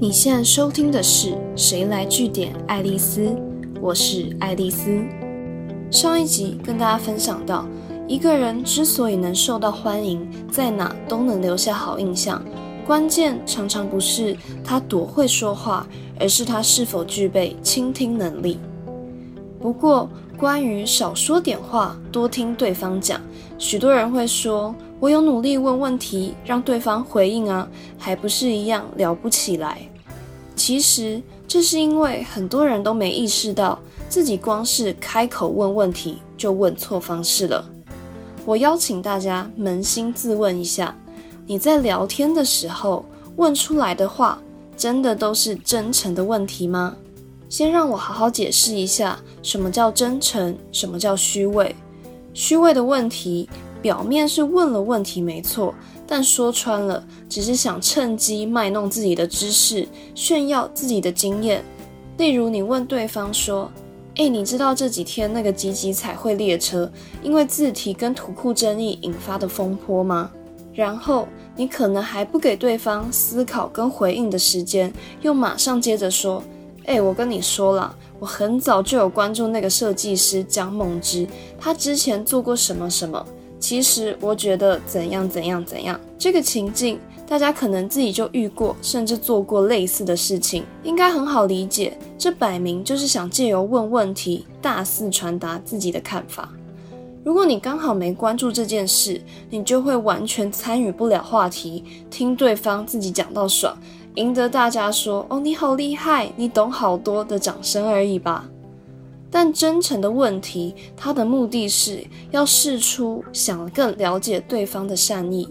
你现在收听的是《谁来据点爱丽丝》，我是爱丽丝。上一集跟大家分享到，一个人之所以能受到欢迎，在哪都能留下好印象，关键常常不是他多会说话，而是他是否具备倾听能力。不过，关于少说点话，多听对方讲，许多人会说。我有努力问问题，让对方回应啊，还不是一样聊不起来？其实这是因为很多人都没意识到，自己光是开口问问题就问错方式了。我邀请大家扪心自问一下：你在聊天的时候问出来的话，真的都是真诚的问题吗？先让我好好解释一下，什么叫真诚，什么叫虚伪。虚伪的问题。表面是问了问题没错，但说穿了，只是想趁机卖弄自己的知识，炫耀自己的经验。例如，你问对方说：“诶，你知道这几天那个集集彩绘列车因为字体跟图库争议引发的风波吗？”然后你可能还不给对方思考跟回应的时间，又马上接着说：“诶，我跟你说了，我很早就有关注那个设计师江梦之，他之前做过什么什么。”其实我觉得怎样怎样怎样，这个情境大家可能自己就遇过，甚至做过类似的事情，应该很好理解。这摆明就是想借由问问题，大肆传达自己的看法。如果你刚好没关注这件事，你就会完全参与不了话题，听对方自己讲到爽，赢得大家说“哦，你好厉害，你懂好多”的掌声而已吧。但真诚的问题，它的目的是要试出想更了解对方的善意。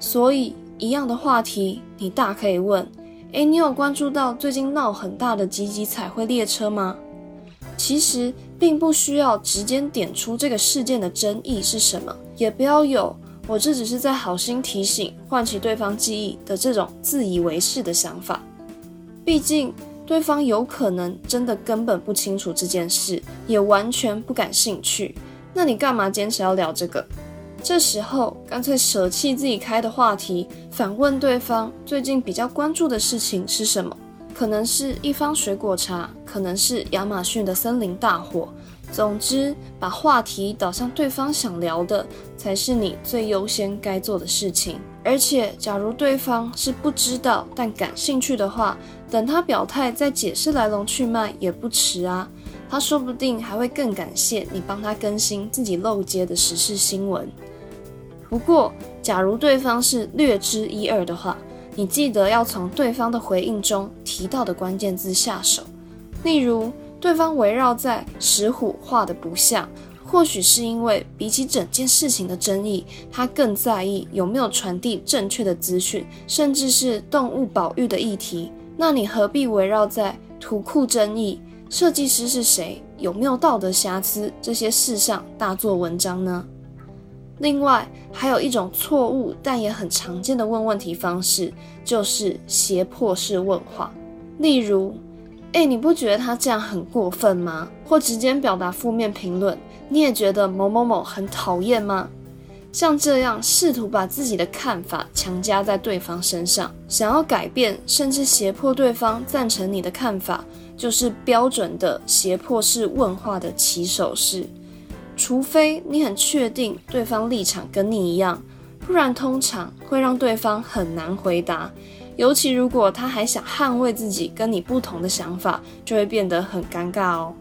所以，一样的话题，你大可以问：诶，你有关注到最近闹很大的集集彩绘列车吗？其实，并不需要直接点出这个事件的争议是什么，也不要有我这只是在好心提醒，唤起对方记忆的这种自以为是的想法。毕竟。对方有可能真的根本不清楚这件事，也完全不感兴趣。那你干嘛坚持要聊这个？这时候干脆舍弃自己开的话题，反问对方最近比较关注的事情是什么？可能是一方水果茶，可能是亚马逊的森林大火。总之，把话题导向对方想聊的，才是你最优先该做的事情。而且，假如对方是不知道但感兴趣的话，等他表态再解释来龙去脉也不迟啊。他说不定还会更感谢你帮他更新自己漏接的时事新闻。不过，假如对方是略知一二的话，你记得要从对方的回应中提到的关键字下手，例如对方围绕在石虎画的不像。或许是因为比起整件事情的争议，他更在意有没有传递正确的资讯，甚至是动物保育的议题。那你何必围绕在图库争议、设计师是谁、有没有道德瑕疵这些事上大做文章呢？另外，还有一种错误但也很常见的问问题方式，就是胁迫式问话，例如。哎，你不觉得他这样很过分吗？或直接表达负面评论，你也觉得某某某很讨厌吗？像这样试图把自己的看法强加在对方身上，想要改变甚至胁迫对方赞成你的看法，就是标准的胁迫式问话的起手式。除非你很确定对方立场跟你一样，不然通常会让对方很难回答。尤其如果他还想捍卫自己跟你不同的想法，就会变得很尴尬哦。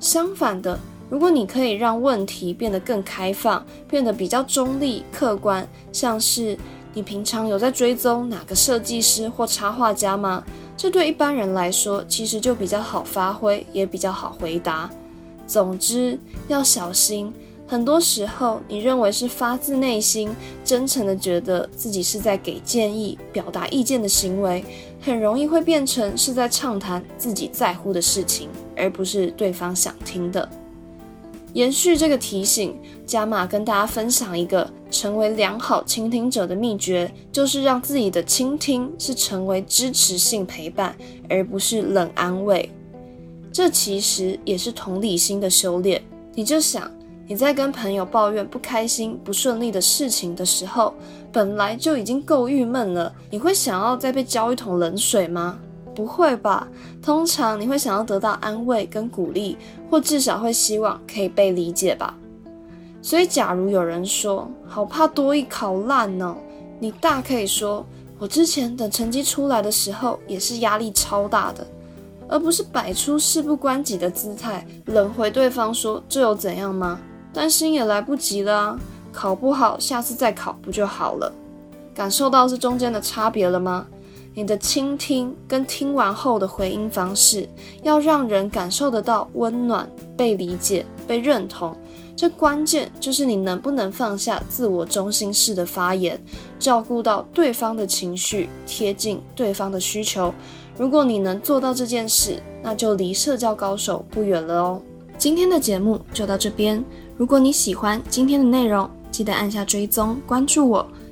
相反的，如果你可以让问题变得更开放，变得比较中立客观，像是你平常有在追踪哪个设计师或插画家吗？这对一般人来说其实就比较好发挥，也比较好回答。总之要小心。很多时候，你认为是发自内心、真诚的觉得自己是在给建议、表达意见的行为，很容易会变成是在畅谈自己在乎的事情，而不是对方想听的。延续这个提醒，加码跟大家分享一个成为良好倾听者的秘诀，就是让自己的倾听是成为支持性陪伴，而不是冷安慰。这其实也是同理心的修炼。你就想。你在跟朋友抱怨不开心、不顺利的事情的时候，本来就已经够郁闷了，你会想要再被浇一桶冷水吗？不会吧？通常你会想要得到安慰跟鼓励，或至少会希望可以被理解吧。所以，假如有人说好怕多一考烂哦，你大可以说：我之前等成绩出来的时候也是压力超大的，而不是摆出事不关己的姿态，冷回对方说这又怎样吗？担心也来不及了啊，考不好下次再考不就好了？感受到这中间的差别了吗？你的倾听跟听完后的回应方式，要让人感受得到温暖、被理解、被认同。这关键就是你能不能放下自我中心式的发言，照顾到对方的情绪，贴近对方的需求。如果你能做到这件事，那就离社交高手不远了哦。今天的节目就到这边。如果你喜欢今天的内容，记得按下追踪关注我。